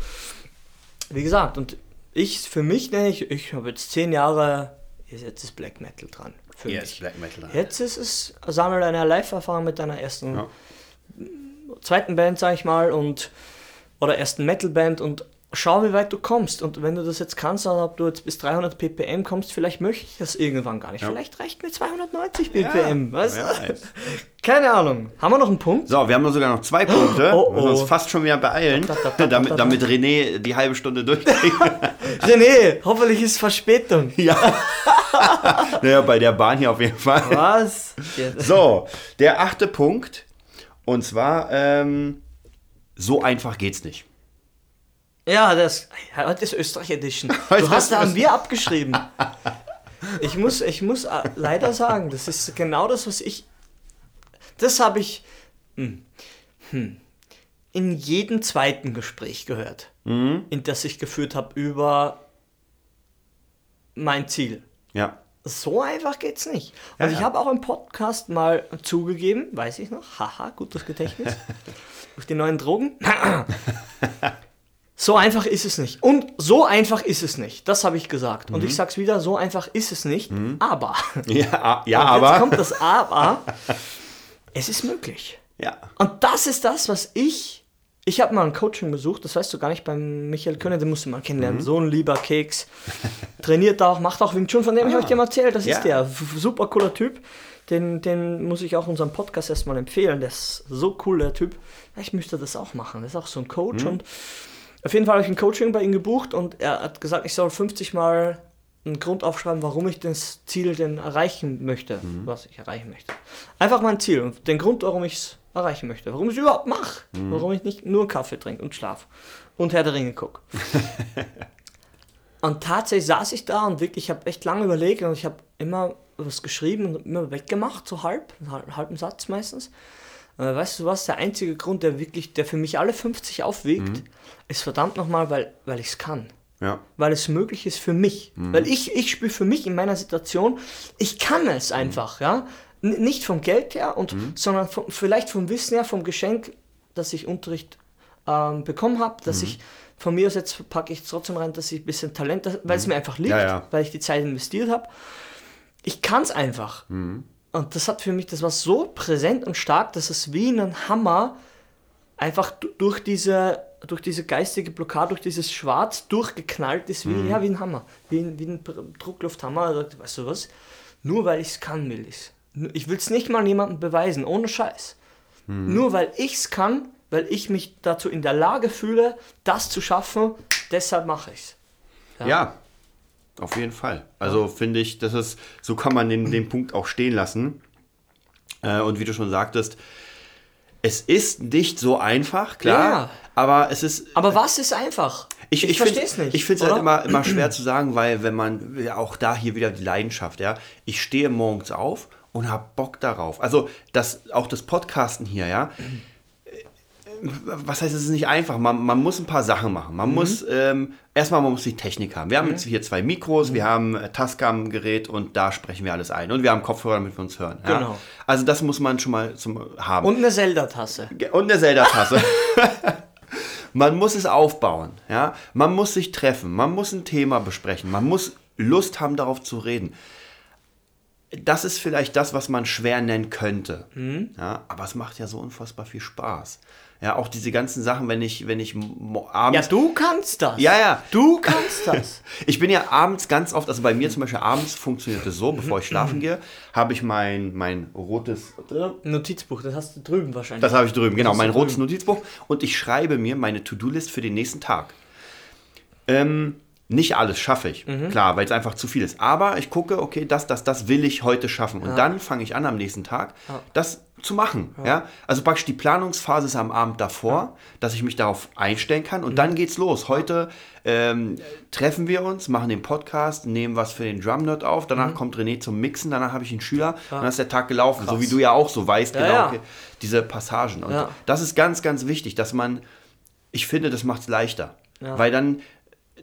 Wie gesagt, und ich, für mich, ne, ich, ich habe jetzt zehn Jahre, jetzt ist Black Metal dran. Für Yes, mich. Black Metal. Jetzt ist es, sammle eine Live-Erfahrung mit deiner ersten, zweiten Band, sag ich mal, und oder ersten Metal-Band und schau, wie weit du kommst. Und wenn du das jetzt kannst, also ob du jetzt bis 300 ppm kommst, vielleicht möchte ich das irgendwann gar nicht. Vielleicht reicht mir 290 ppm. wer weiß. Keine Ahnung. Haben wir noch einen Punkt? So, wir haben nur sogar noch zwei Punkte. Oh, Wir müssen uns oh. fast schon wieder beeilen, Da, da, da, da, damit, da. damit René die halbe Stunde durchkriegt. René, hoffentlich ist Verspätung. ja. naja, bei der Bahn hier auf jeden Fall. Was? So, der achte Punkt. Und zwar, ähm, so einfach geht's nicht. Ja, das, heute ist Österreich Edition. Du hast da haben Österreich- wir abgeschrieben. Ich muss, ich muss äh, leider sagen, das ist genau das, was ich. Das habe ich hm, hm, in jedem zweiten Gespräch gehört, in das ich geführt habe über mein Ziel. Ja. So einfach geht's nicht. Und Ja, ich ja. habe auch im Podcast mal zugegeben, weiß ich noch, haha, gutes Gedächtnis, durch die neuen Drogen. So einfach ist es nicht. Und so einfach ist es nicht. Das habe ich gesagt. Mhm. Und ich sag's wieder, so einfach ist es nicht. Aber. Ja, ja Und aber. Jetzt kommt das Aber. Es ist möglich. ja. Und das ist das, was ich. Ich habe mal ein Coaching besucht, das weißt du gar nicht, beim Michael Könner, den musst du mal Mhm. kennenlernen. So ein lieber Keks. Trainiert auch, macht auch Wing Chun, von dem ich euch dir mal erzählt. Das Ah. Ja. ist der. Super cooler Typ. Den, den muss ich auch unserem Podcast erstmal empfehlen. Der ist so cool, der Typ. Ich müsste das auch machen. Der ist auch so ein Coach. Mhm. Und auf jeden Fall habe ich ein Coaching bei ihm gebucht und er hat gesagt, ich soll 50 Mal einen Grund aufschreiben, warum ich das Ziel denn erreichen möchte, Mhm. was ich erreichen möchte. Einfach mein Ziel und den Grund, warum ich es erreichen möchte, warum ich es überhaupt mache, Mhm. warum ich nicht nur Kaffee trinke und schlaf und Herr der Ringe gucke. und tatsächlich saß ich da und wirklich, ich habe echt lange überlegt und ich habe immer was geschrieben und immer weggemacht, so halb, halb- halben Satz meistens. Weißt du was, der einzige Grund, der wirklich, der für mich alle 50 aufwiegt, Mhm. ist verdammt nochmal, weil, weil ich es kann Ja. weil es möglich ist für mich. Weil ich, ich spüre für mich in meiner Situation, ich kann es einfach, ja. Nicht vom Geld her, und, sondern vom, vielleicht vom Wissen her, vom Geschenk, dass ich Unterricht ähm, bekommen habe, dass ich von mir aus jetzt packe ich trotzdem rein, dass ich ein bisschen Talent, weil es mir einfach liegt, Ja, ja. weil ich die Zeit investiert habe. Ich kann es einfach. Und das hat für mich, das war so präsent und stark, dass es wie ein Hammer einfach du- durch diese, durch diese geistige Blockade, durch dieses Schwarz durchgeknallt ist, wie, Mhm. ja, wie ein Hammer, wie ein, wie ein Drucklufthammer. Weißt du was? Nur weil ich es kann, will ich's. Ich will es nicht mal jemandem beweisen, ohne Scheiß. Mhm. Nur weil ich es kann, weil ich mich dazu in der Lage fühle, das zu schaffen, deshalb mache ich es. Ja. Auf jeden Fall. Also finde ich, das ist, so kann man den, den Punkt auch stehen lassen. Äh, und wie du schon sagtest, es ist nicht so einfach, klar, Ja. aber es ist Aber was ist einfach? Ich, ich, verstehe find- es nicht. Ich finde es halt immer, immer schwer zu sagen, weil wenn man, ja, auch da hier wieder die Leidenschaft, ja, ich stehe morgens auf und habe Bock darauf. Also das, auch das Podcasten hier, ja. Was heißt, es ist nicht einfach. Man, man muss ein paar Sachen machen. Mhm. Man muss, ähm, erstmal, man muss die Technik haben. Wir haben jetzt hier zwei Mikros, wir haben äh, Tascam-Gerät und da sprechen wir alles ein. Und wir haben Kopfhörer, damit wir uns hören. Ja? Genau. Also das muss man schon mal zum haben. Und eine Zelda-Tasse. Und eine Zelda-Tasse. man muss es aufbauen, ja. Man muss sich treffen, man muss ein Thema besprechen, man muss Lust haben, darauf zu reden. Das ist vielleicht das, was man schwer nennen könnte. Mhm. Ja, aber es macht ja so unfassbar viel Spaß. Ja, auch diese ganzen Sachen, wenn ich, wenn ich abends. Ja, du kannst das. Ja, ja. Du kannst das. Ich bin ja abends ganz oft, also bei mir zum Beispiel abends funktioniert es so, bevor ich schlafen gehe, habe ich mein, mein rotes, Notizbuch, das hast du drüben wahrscheinlich. das habe ich drüben, genau, mein rotes drüben. Notizbuch und ich schreibe mir meine To-Do-List für den nächsten Tag. Ähm, nicht alles schaffe ich, Mhm. klar, weil es einfach zu viel ist. Aber ich gucke, okay, das, das, das will ich heute schaffen. Und dann fange ich an am nächsten Tag, das zu machen. Ja. Also praktisch die Planungsphase ist am Abend davor, dass ich mich darauf einstellen kann. Und Mhm. dann geht's los. Heute ähm, treffen wir uns, machen den Podcast, nehmen was für den Drum Nerd auf. Mhm. Danach kommt René zum Mixen, danach habe ich einen Schüler. Und dann ist der Tag gelaufen. So wie du ja auch so weißt, Ja, genau, ja. okay, diese Passagen. Und Ja. das ist ganz, ganz wichtig, dass man, ich finde, das macht es leichter. Ja. Weil dann,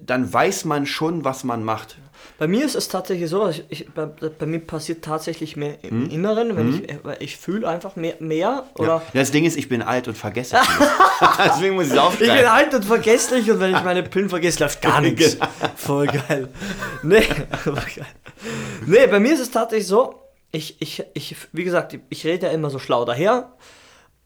dann weiß man schon, was man macht. Bei mir ist es tatsächlich so, ich, ich, bei, bei mir passiert tatsächlich mehr im Inneren, wenn ich, weil ich fühle einfach mehr, mehr oder. Ja. Das Ding ist, ich bin alt und vergesse. Deswegen muss ich es ich bin aufschreiben. alt und vergesslich und wenn ich meine Pillen vergesse, läuft gar nichts. Voll geil. Nee, voll geil. nee, bei mir ist es tatsächlich so, ich, ich, ich, wie gesagt, ich rede ja immer so schlau daher,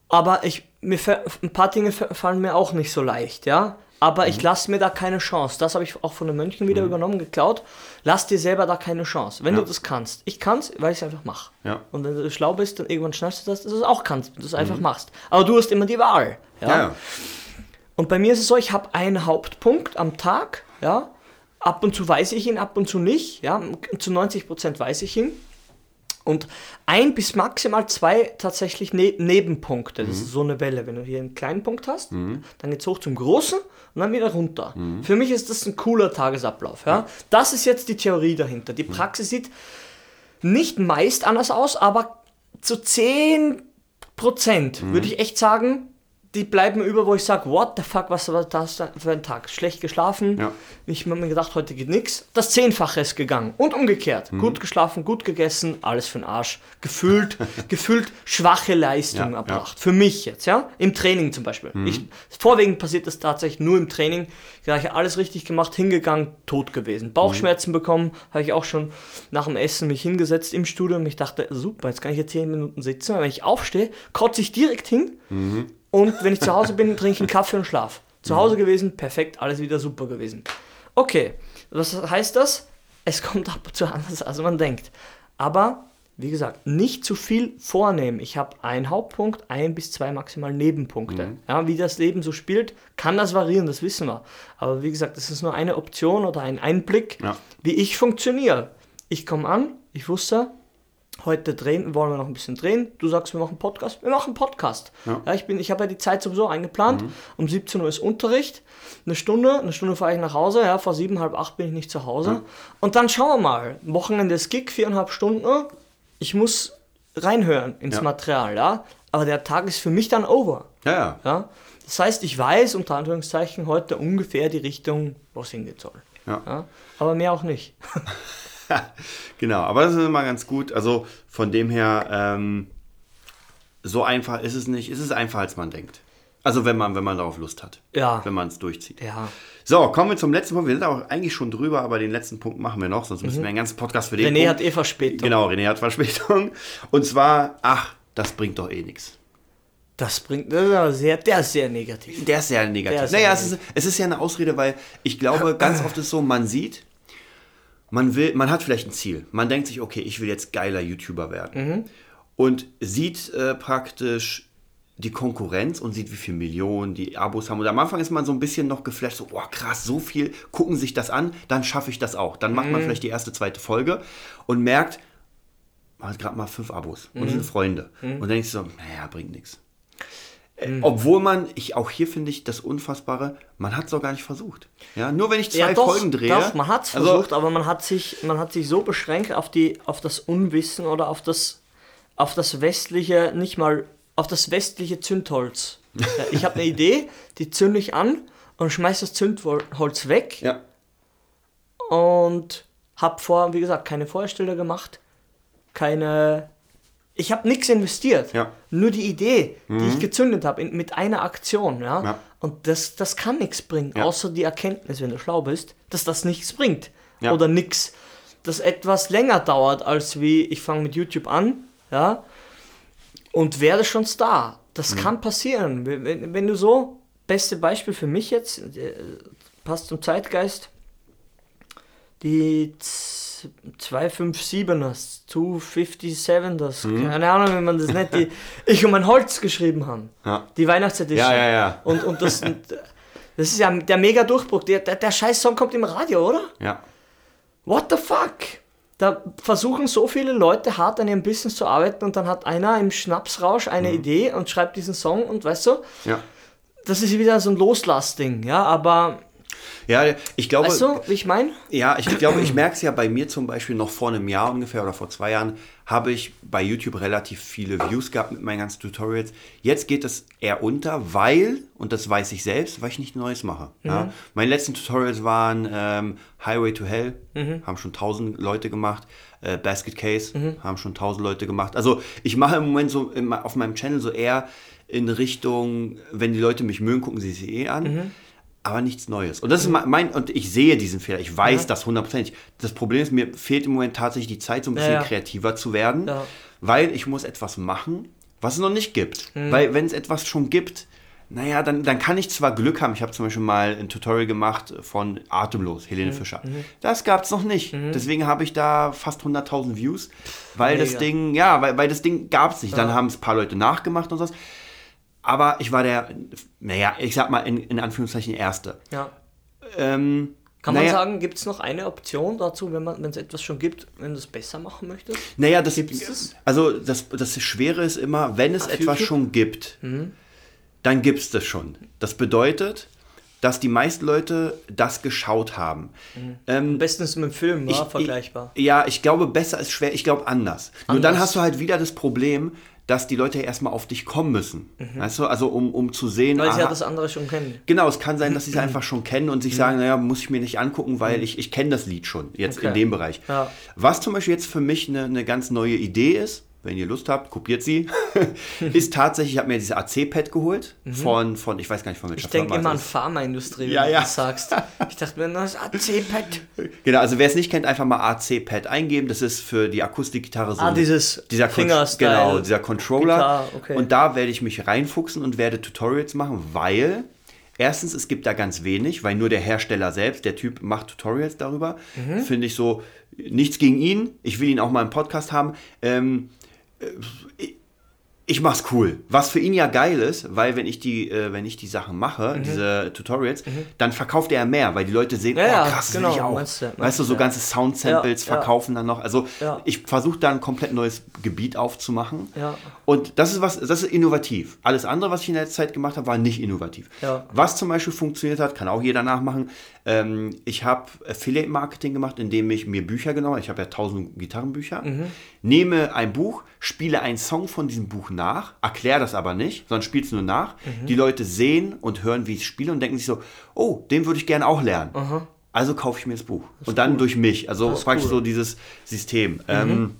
aber ich, mir, ein paar Dinge fa- fallen mir auch nicht so leicht, ja. Aber Mhm. ich lasse mir da keine Chance. Das habe ich auch von den Mönchen wieder übernommen, geklaut. Lass dir selber da keine Chance, wenn Ja. du das kannst. Ich kann es, weil ich es einfach mache. Ja. Und wenn du schlau bist, dann irgendwann schnallst du das, dass du es auch kannst, wenn du es einfach machst. Aber du hast immer die Wahl. Mhm. Ja, ja. Und bei mir ist es so, ich habe einen Hauptpunkt am Tag, ja. Ab und zu weiß ich ihn, ab und zu nicht, ja. Zu 90% weiß ich ihn. Und ein bis maximal zwei tatsächlich ne Nebenpunkte. Das ist so eine Welle. Wenn du hier einen kleinen Punkt hast, dann geht es hoch zum großen und dann wieder runter. Für mich ist das ein cooler Tagesablauf. Ja? Das ist jetzt die Theorie dahinter. Die Praxis sieht nicht meist anders aus, aber zu 10% würde ich echt sagen, die bleiben über, wo ich sage, what the fuck, was war das da für ein Tag? Schlecht geschlafen. Ja. Ich habe mir gedacht, heute geht nichts. Das Zehnfache ist gegangen. Und umgekehrt. Mhm. Gut geschlafen, gut gegessen, alles für den Arsch. Gefühlt, gefühlt schwache Leistung Ja, erbracht. Für mich jetzt, ja. Im Training zum Beispiel. Mhm. Ich, vorwiegend passiert das tatsächlich nur im Training. Da habe ich alles richtig gemacht, hingegangen, tot gewesen. Bauchschmerzen bekommen, habe ich auch schon nach dem Essen mich hingesetzt im Studium. Ich dachte, super, jetzt kann ich hier 10 Minuten sitzen. Aber wenn ich aufstehe, kotze ich direkt hin. Und wenn ich zu Hause bin, trinke ich einen Kaffee und schlaf. Zu Hause gewesen, perfekt, alles wieder super gewesen. Okay, was heißt das? Es kommt ab und zu anders, als man denkt. Aber, wie gesagt, nicht zu viel vornehmen. Ich habe einen Hauptpunkt, ein bis zwei maximal Nebenpunkte. Ja, wie das Leben so spielt, kann das variieren, das wissen wir. Aber wie gesagt, das ist nur eine Option oder ein Einblick, Ja. wie ich funktioniere. Ich komme an, ich wusste, heute drehen, wollen wir noch ein bisschen drehen. Du sagst, wir machen einen Podcast. Wir machen einen Podcast. Ja. ich bin, ich habe ja die Zeit sowieso eingeplant. Um 17 Uhr ist Unterricht. Eine Stunde, eine Stunde fahre ich nach Hause. Ja, vor sieben, halb acht bin ich nicht zu Hause. Und dann schauen wir mal. Wochenende ist Gig, viereinhalb Stunden. Ich muss reinhören ins Ja. Material, ja. Aber der Tag ist für mich dann over. Ja, ja. Ja? Das heißt, ich weiß unter Anführungszeichen heute ungefähr die Richtung, wo es hingehen soll. Ja. Aber mehr auch nicht. Genau, aber das ist immer ganz gut. Also von dem her, ähm, so einfach ist es nicht. Es ist einfacher, als man denkt. Also wenn man, wenn man darauf Lust hat. Ja. Wenn man es durchzieht. Ja. So, kommen wir zum letzten Punkt. Wir sind auch eigentlich schon drüber, aber den letzten Punkt machen wir noch, sonst müssen wir einen ganzen Podcast für den René Punkt. hat eh Verspätung. Genau, René hat Verspätung. Und zwar, ach, das bringt doch eh nichts. Das bringt, das ist sehr, der ist sehr negativ. Der ist sehr negativ. Ist naja, sehr es ist, es ist ja eine Ausrede, weil ich glaube, ganz oft ist so, man sieht, man will, man hat vielleicht ein Ziel. Man denkt sich, okay, ich will jetzt geiler YouTuber werden. Und sieht äh, praktisch die Konkurrenz und sieht, wie viele Millionen die Abos haben. Und am Anfang ist man so ein bisschen noch geflasht, so, boah, krass, so viel, gucken sich das an, dann schaffe ich das auch. Dann macht man vielleicht die erste, zweite Folge und merkt, man hat gerade mal fünf Abos und sind Freunde. Und dann denkst du so, naja, bringt nichts. Äh, Obwohl man, ich auch hier finde ich das Unfassbare, man hat es auch gar nicht versucht. Ja, nur wenn ich zwei Ja, doch, Folgen drehe. doch, man hat es also, versucht, aber man hat, sich, man hat sich so beschränkt auf, die, auf das Unwissen oder auf das, auf das westliche, nicht mal auf das westliche Zündholz. Ja, ich habe eine Idee, die zünde ich an und schmeiß das Zündholz weg Ja, und habe vor, wie gesagt, keine Vorstellung gemacht, keine. Ich habe nichts investiert. Ja. Nur die Idee, die ich gezündet habe, mit einer Aktion. Ja? Ja. Und das, das kann nichts bringen, Ja. außer die Erkenntnis, wenn du schlau bist, dass das nichts bringt. Oder nichts, das etwas länger dauert, als wie ich fange mit YouTube an, ja, und werde schon Star. Das Mhm. kann passieren. Wenn, wenn- du so, beste Beispiel für mich jetzt, äh, passt zum Zeitgeist, die 257ers, 257ers, Mhm. keine Ahnung, wie man das nennt, die ich um ein Holz geschrieben haben. Ja. Die Weihnachtsedition. Ja, ja, ja. Und, und das, das ist ja der mega Durchbruch. Der, der, der scheiß Song kommt im Radio, oder? ja. What the fuck? Da versuchen so viele Leute hart an ihrem Business zu arbeiten und dann hat einer im Schnapsrausch eine Idee und schreibt diesen Song und weißt du, Ja. das ist wieder so ein Loslassding, ja, aber Ja, ich glaube, weißt du, wie ich meine? ja, ich glaube, ich merke es ja bei mir zum Beispiel noch vor einem Jahr ungefähr oder vor zwei Jahren habe ich bei YouTube relativ viele Views gehabt mit meinen ganzen Tutorials. Jetzt geht es eher unter, weil, und das weiß ich selbst, weil ich nicht Neues mache. Ja. Meine letzten Tutorials waren ähm, Highway to Hell, haben schon 1000 Leute gemacht. Äh, Basket Case haben schon 1000 Leute gemacht. Also ich mache im Moment so im, auf meinem Channel so eher in Richtung, wenn die Leute mich mögen, gucken sie sich eh an. Aber nichts Neues. Und das ist mein, und ich sehe diesen Fehler. Ich weiß das hundertprozentig. Das Problem ist, mir fehlt im Moment tatsächlich die Zeit, so ein bisschen Ja, ja. kreativer zu werden, Ja. weil ich muss etwas machen, was es noch nicht gibt. Mhm. Weil wenn es etwas schon gibt, naja, dann, dann kann ich zwar Glück haben. Ich habe zum Beispiel mal ein Tutorial gemacht von Atemlos, Mhm. Helene Fischer. Das gab es noch nicht. Deswegen habe ich da fast 100.000 Views, weil das Mega. Ding, ja, weil, weil das Ding gab es nicht. Dann haben es ein paar Leute nachgemacht und so. Aber ich war der, naja, ich sag mal in, in Anführungszeichen Erste. Ja. Ähm, Kann naja, man sagen, gibt es noch eine Option dazu, wenn man, wenn es etwas schon gibt, wenn du es besser machen möchtest? Naja, das, das? also das, das Schwere ist immer, wenn es Auf etwas YouTube? schon gibt, Mhm. dann gibt es das schon. Das bedeutet, dass die meisten Leute das geschaut haben. Ähm, Am besten ist es mit dem Film, ich- ja, vergleichbar. Ich, ja, ich glaube, besser ist schwer, ich glaube anders. Nur dann Anders. hast du halt wieder das Problem, dass die Leute erstmal auf dich kommen müssen. Weißt du, also um, um zu sehen. Mhm. Weil sie ja das andere schon kennen. Genau, es kann sein, dass sie es einfach schon kennen und sich sagen, naja, muss ich mir nicht angucken, weil ich, ich kenne das Lied schon, jetzt in Okay. dem Bereich. Ja. Was zum Beispiel jetzt für mich eine, eine ganz neue Idee ist, wenn ihr Lust habt, kopiert sie, ist tatsächlich, ich habe mir dieses AC-Pad geholt von, von, ich weiß gar nicht von welcher Ich denke immer an. Pharmaindustrie, wenn Ja, du ja. das sagst. Ich dachte mir, das AC-Pad. Genau, also wer es nicht kennt, einfach mal AC-Pad eingeben. Das ist für die Akustikgitarre so Ah, dieses dieser Fingerstyle. Genau, dieser Controller. Gitarre, okay. Und da werde ich mich reinfuchsen und werde Tutorials machen, weil erstens, es gibt da ganz wenig, weil nur der Hersteller selbst, der Typ macht Tutorials darüber. Mhm. Finde ich so, nichts gegen ihn. Ich will ihn auch mal im Podcast haben. Ähm, ich mach's cool. Was für ihn ja geil ist, weil wenn ich die, äh, wenn ich die Sachen mache, Mhm. diese Tutorials, dann verkauft er mehr, weil die Leute sehen, Ja, oh krass, genau, ich auch. meinst du, weißt meinst du, du, so ja. ganze Sound-Samples Ja, verkaufen dann noch. Also ich versuche da ein komplett neues Gebiet aufzumachen. Und das ist was, das ist innovativ. Alles andere, was ich in der Zeit gemacht habe, war nicht innovativ. Was zum Beispiel funktioniert hat, kann auch jeder nachmachen. Ähm, ich habe Affiliate-Marketing gemacht, indem ich mir Bücher genommen habe. Ich habe ja tausend Gitarrenbücher. Mhm. Nehme ein Buch, spiele einen Song von diesem Buch nach, erkläre das aber nicht, sondern spiele es nur nach. Mhm. Die Leute sehen und hören, wie ich spiele und denken sich so, oh, den würde ich gerne auch lernen. Also kaufe ich mir das Buch. und dann durch mich. Also Das praktisch cool. Mhm. so dieses System. Ähm,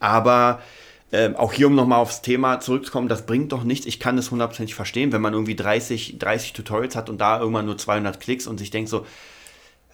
aber ähm, auch hier, um nochmal aufs Thema zurückzukommen, das bringt doch nichts. Ich kann das hundertprozentig verstehen, wenn man irgendwie 30, 30 Tutorials hat und da irgendwann nur 200 Klicks und sich denkt so,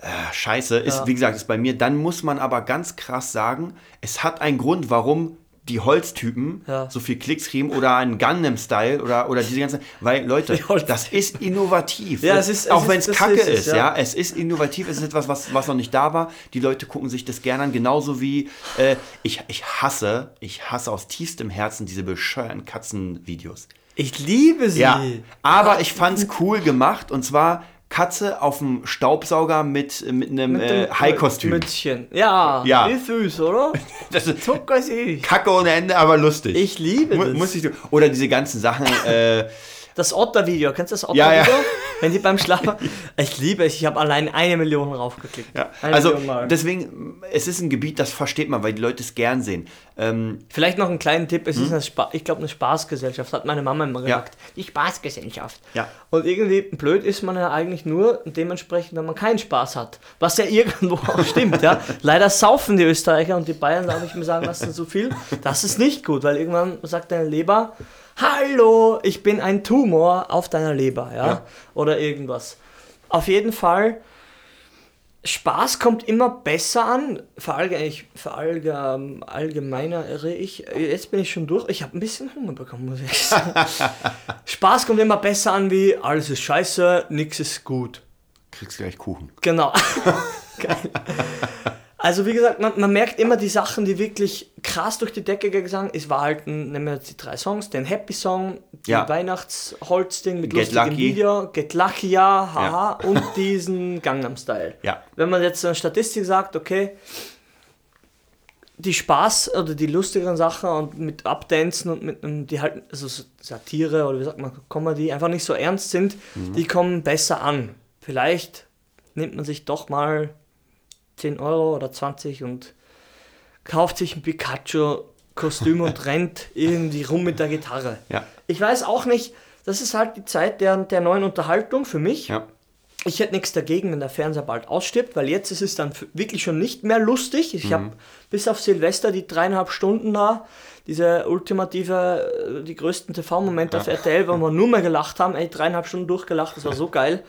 äh, scheiße, ist, Ja. wie gesagt, ist bei mir. Dann muss man aber ganz krass sagen, es hat einen Grund, warum die Holztypen Ja. so viel Klicks kriegen oder ein Gundam-Style oder, oder diese ganze, weil Leute, das ist innovativ. Ja, es ist- auch wenn es kacke ist ist, ja. ja. Es ist innovativ, es ist etwas, was, was noch nicht da war. Die Leute gucken sich das gerne an, genauso wie äh, ich, ich hasse, ich hasse aus tiefstem Herzen diese bescheuerten Katzenvideos. Ich liebe sie. Ja, aber ich fand's cool gemacht und zwar Katze auf dem Staubsauger mit, mit einem Mit äh, dem High-Kostüm. Mützchen. Ja, Ja. wie süß, oder? Das ist Zuckersüß. Kacke ohne Ende, aber lustig. Ich liebe Mu- das. Muss ich, oder diese ganzen Sachen, äh, Das Otter-Video, kennst du das Ja, Otter-Video? ja. Wenn die beim Schlafen. Ich liebe es, ich habe allein eine Million raufgeklickt. ja. Eine also Million deswegen, es ist ein Gebiet, das versteht man, weil die Leute es gern sehen. Ähm, Vielleicht noch einen kleinen Tipp, es ist eine Spa ich glaube eine Spaßgesellschaft, hat meine Mama immer Hm? Ja. gesagt. Die Spaßgesellschaft. Ja. Und irgendwie blöd ist man ja eigentlich nur dementsprechend, wenn man keinen Spaß hat. Was ja irgendwo auch stimmt, ja. Leider saufen die Österreicher und die Bayern, darf ich mir sagen lassen, so viel. Das ist nicht gut, weil irgendwann sagt deine Leber, Hallo, ich bin ein Tumor auf deiner Leber, ja. Ja. Oder irgendwas. Auf jeden Fall Spaß kommt immer besser an. Verallge ich, verallge, allgemeinere ich. Jetzt bin ich schon durch. Ich habe ein bisschen Hunger bekommen, muss ich sagen. Spaß kommt immer besser an wie alles ist scheiße, nichts ist gut. kriegst gleich Kuchen. Genau. Geil. Also wie gesagt, man, man merkt immer die Sachen, die wirklich krass durch die Decke gegangen Es war halt, ein, nehmen wir jetzt die drei Songs, den Happy Song, den Ja. Weihnachtsholzding mit Get lustigem Lucky. Video, Get Lucky, ja, haha, und diesen Gangnam Style. Ja. Wenn man jetzt eine Statistik sagt, okay, die Spaß oder die lustigeren Sachen und mit Abdancen und mit einem, die halt, also Satire oder wie sagt man, Comedy, einfach nicht so ernst sind, die kommen besser an. Vielleicht nimmt man sich doch mal 10 Euro oder 20 und kauft sich ein Pikachu-Kostüm und rennt irgendwie rum mit der Gitarre. Ja. Ich weiß auch nicht, das ist halt die Zeit der, der neuen Unterhaltung für mich. Ja. Ich hätte nichts dagegen, wenn der Fernseher bald ausstirbt, weil jetzt ist es dann wirklich schon nicht mehr lustig. Ich habe bis auf Silvester die dreieinhalb Stunden da, diese ultimative, äh, die größten TV-Momente auf RTL, wo wir nur mehr gelacht haben, ey, dreieinhalb Stunden durchgelacht, das war so geil.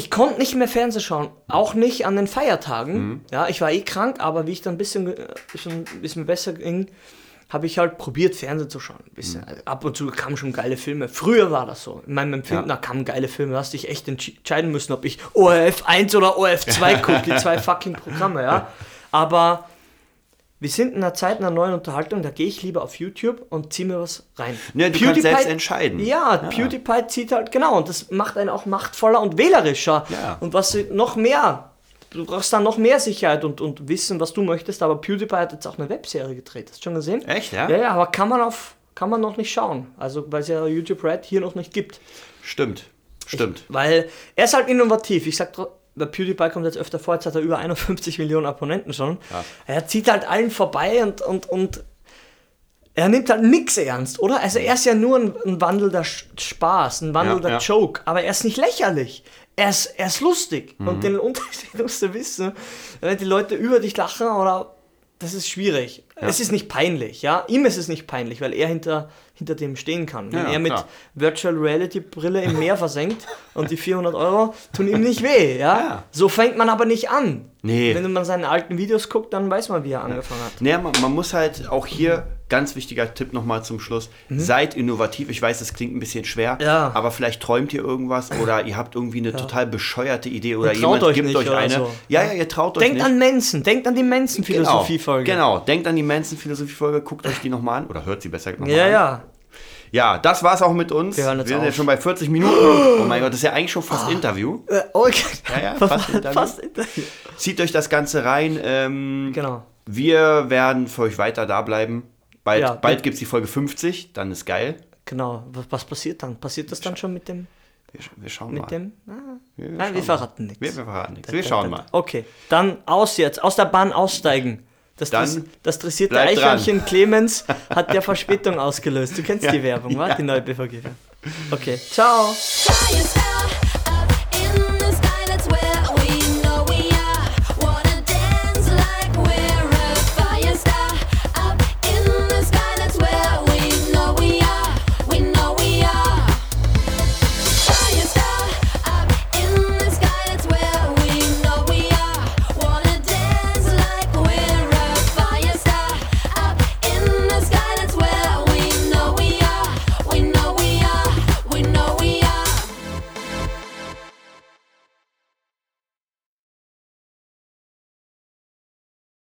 Ich konnte nicht mehr Fernsehen schauen, auch nicht an den Feiertagen. Ja, ich war eh krank, aber wie ich dann ein bisschen, äh, schon, es mir besser ging, habe ich halt probiert, Fernsehen zu schauen. Ein bisschen. Also Ab und zu kamen schon geile Filme. Früher war das so. In meinem Empfinden, Ja. da kamen geile Filme. Da hast dich echt entscheiden müssen, ob ich ORF 1 oder ORF 2 gucke, die zwei fucking Programme, ja. Aber wir sind in einer Zeit einer neuen Unterhaltung, da gehe ich lieber auf YouTube und ziehe mir was rein. Ja, du kannst selbst entscheiden. Ja, PewDiePie zieht halt, genau, und das macht einen auch machtvoller und wählerischer. Ja. Und was noch mehr, du brauchst dann noch mehr Sicherheit und, und wissen, was du möchtest, aber PewDiePie hat jetzt auch eine Webserie gedreht, hast du schon gesehen? Echt, ja? Ja, ja, aber kann man auf, kann man noch nicht schauen, also weil es ja YouTube Red hier noch nicht gibt. Stimmt. Stimmt. Weil er ist halt innovativ. Ich sag, der PewDiePie kommt jetzt öfter vor, jetzt hat er über 51 Millionen Abonnenten schon. Ja. Er zieht halt allen vorbei und, und, und Er nimmt halt nix ernst, oder? Also er ist ja nur ein, ein wandelnder Spaß, ein wandelnder ja. Joke, aber er ist nicht lächerlich. Er ist, er ist lustig. Mhm. Und den Unterschied musst du wissen, wenn die Leute über dich lachen oder das ist schwierig. Es ist nicht peinlich, ja. Ihm ist es nicht peinlich, weil er hinter, hinter dem stehen kann. Wenn Ja, er mit klar. Virtual Reality Brille im Meer versenkt und die 400 Euro tun ihm nicht weh, ja. Ja. So fängt man aber nicht an. Nee. Wenn man seine alten Videos guckt, dann weiß man, wie er angefangen hat. Naja, man, man muss halt auch hier, ganz wichtiger Tipp nochmal zum Schluss, seid innovativ. Ich weiß, es klingt ein bisschen schwer, Mhm. Ja. aber vielleicht träumt ihr irgendwas oder ihr habt irgendwie eine total bescheuerte Idee oder jemand euch gibt nicht euch eine. so. Ja, ja, ihr traut euch Denkt an Mensen, denkt an die Mensen-Philosophie-Folge. Genau, denkt an die Manson-Philosophie-Folge, guckt euch die nochmal an oder hört sie besser nochmal Ja, an. ja. Ja, das war's auch mit uns. Wir jetzt sind ja auf. schon bei 40 Minuten. Oh mein Gott, das ist ja eigentlich schon fast Interview. Äh, Okay. Ja, ja, fast, fast Interview. fast Interview. Zieht euch das Ganze rein. Ähm, Genau. Wir werden für euch weiter da bleiben. Bald, Ja, bald gibt es die Folge 50, dann ist geil. Genau. Was, was passiert dann? Passiert das dann schon mit dem? Wir, wir schauen Mit mal. dem? Ah. Wir, wir Nein, schauen wir verraten nichts. Wir, wir verraten nichts. Wir schauen mal. Okay, dann aus jetzt, aus der Bahn aussteigen. Das, Dann das, das dressierte bleib dran. Eichhörnchen Clemens hat der Verspätung ausgelöst. Du kennst Ja, die Werbung, wa? ja. Die neue BVG. Okay, ciao.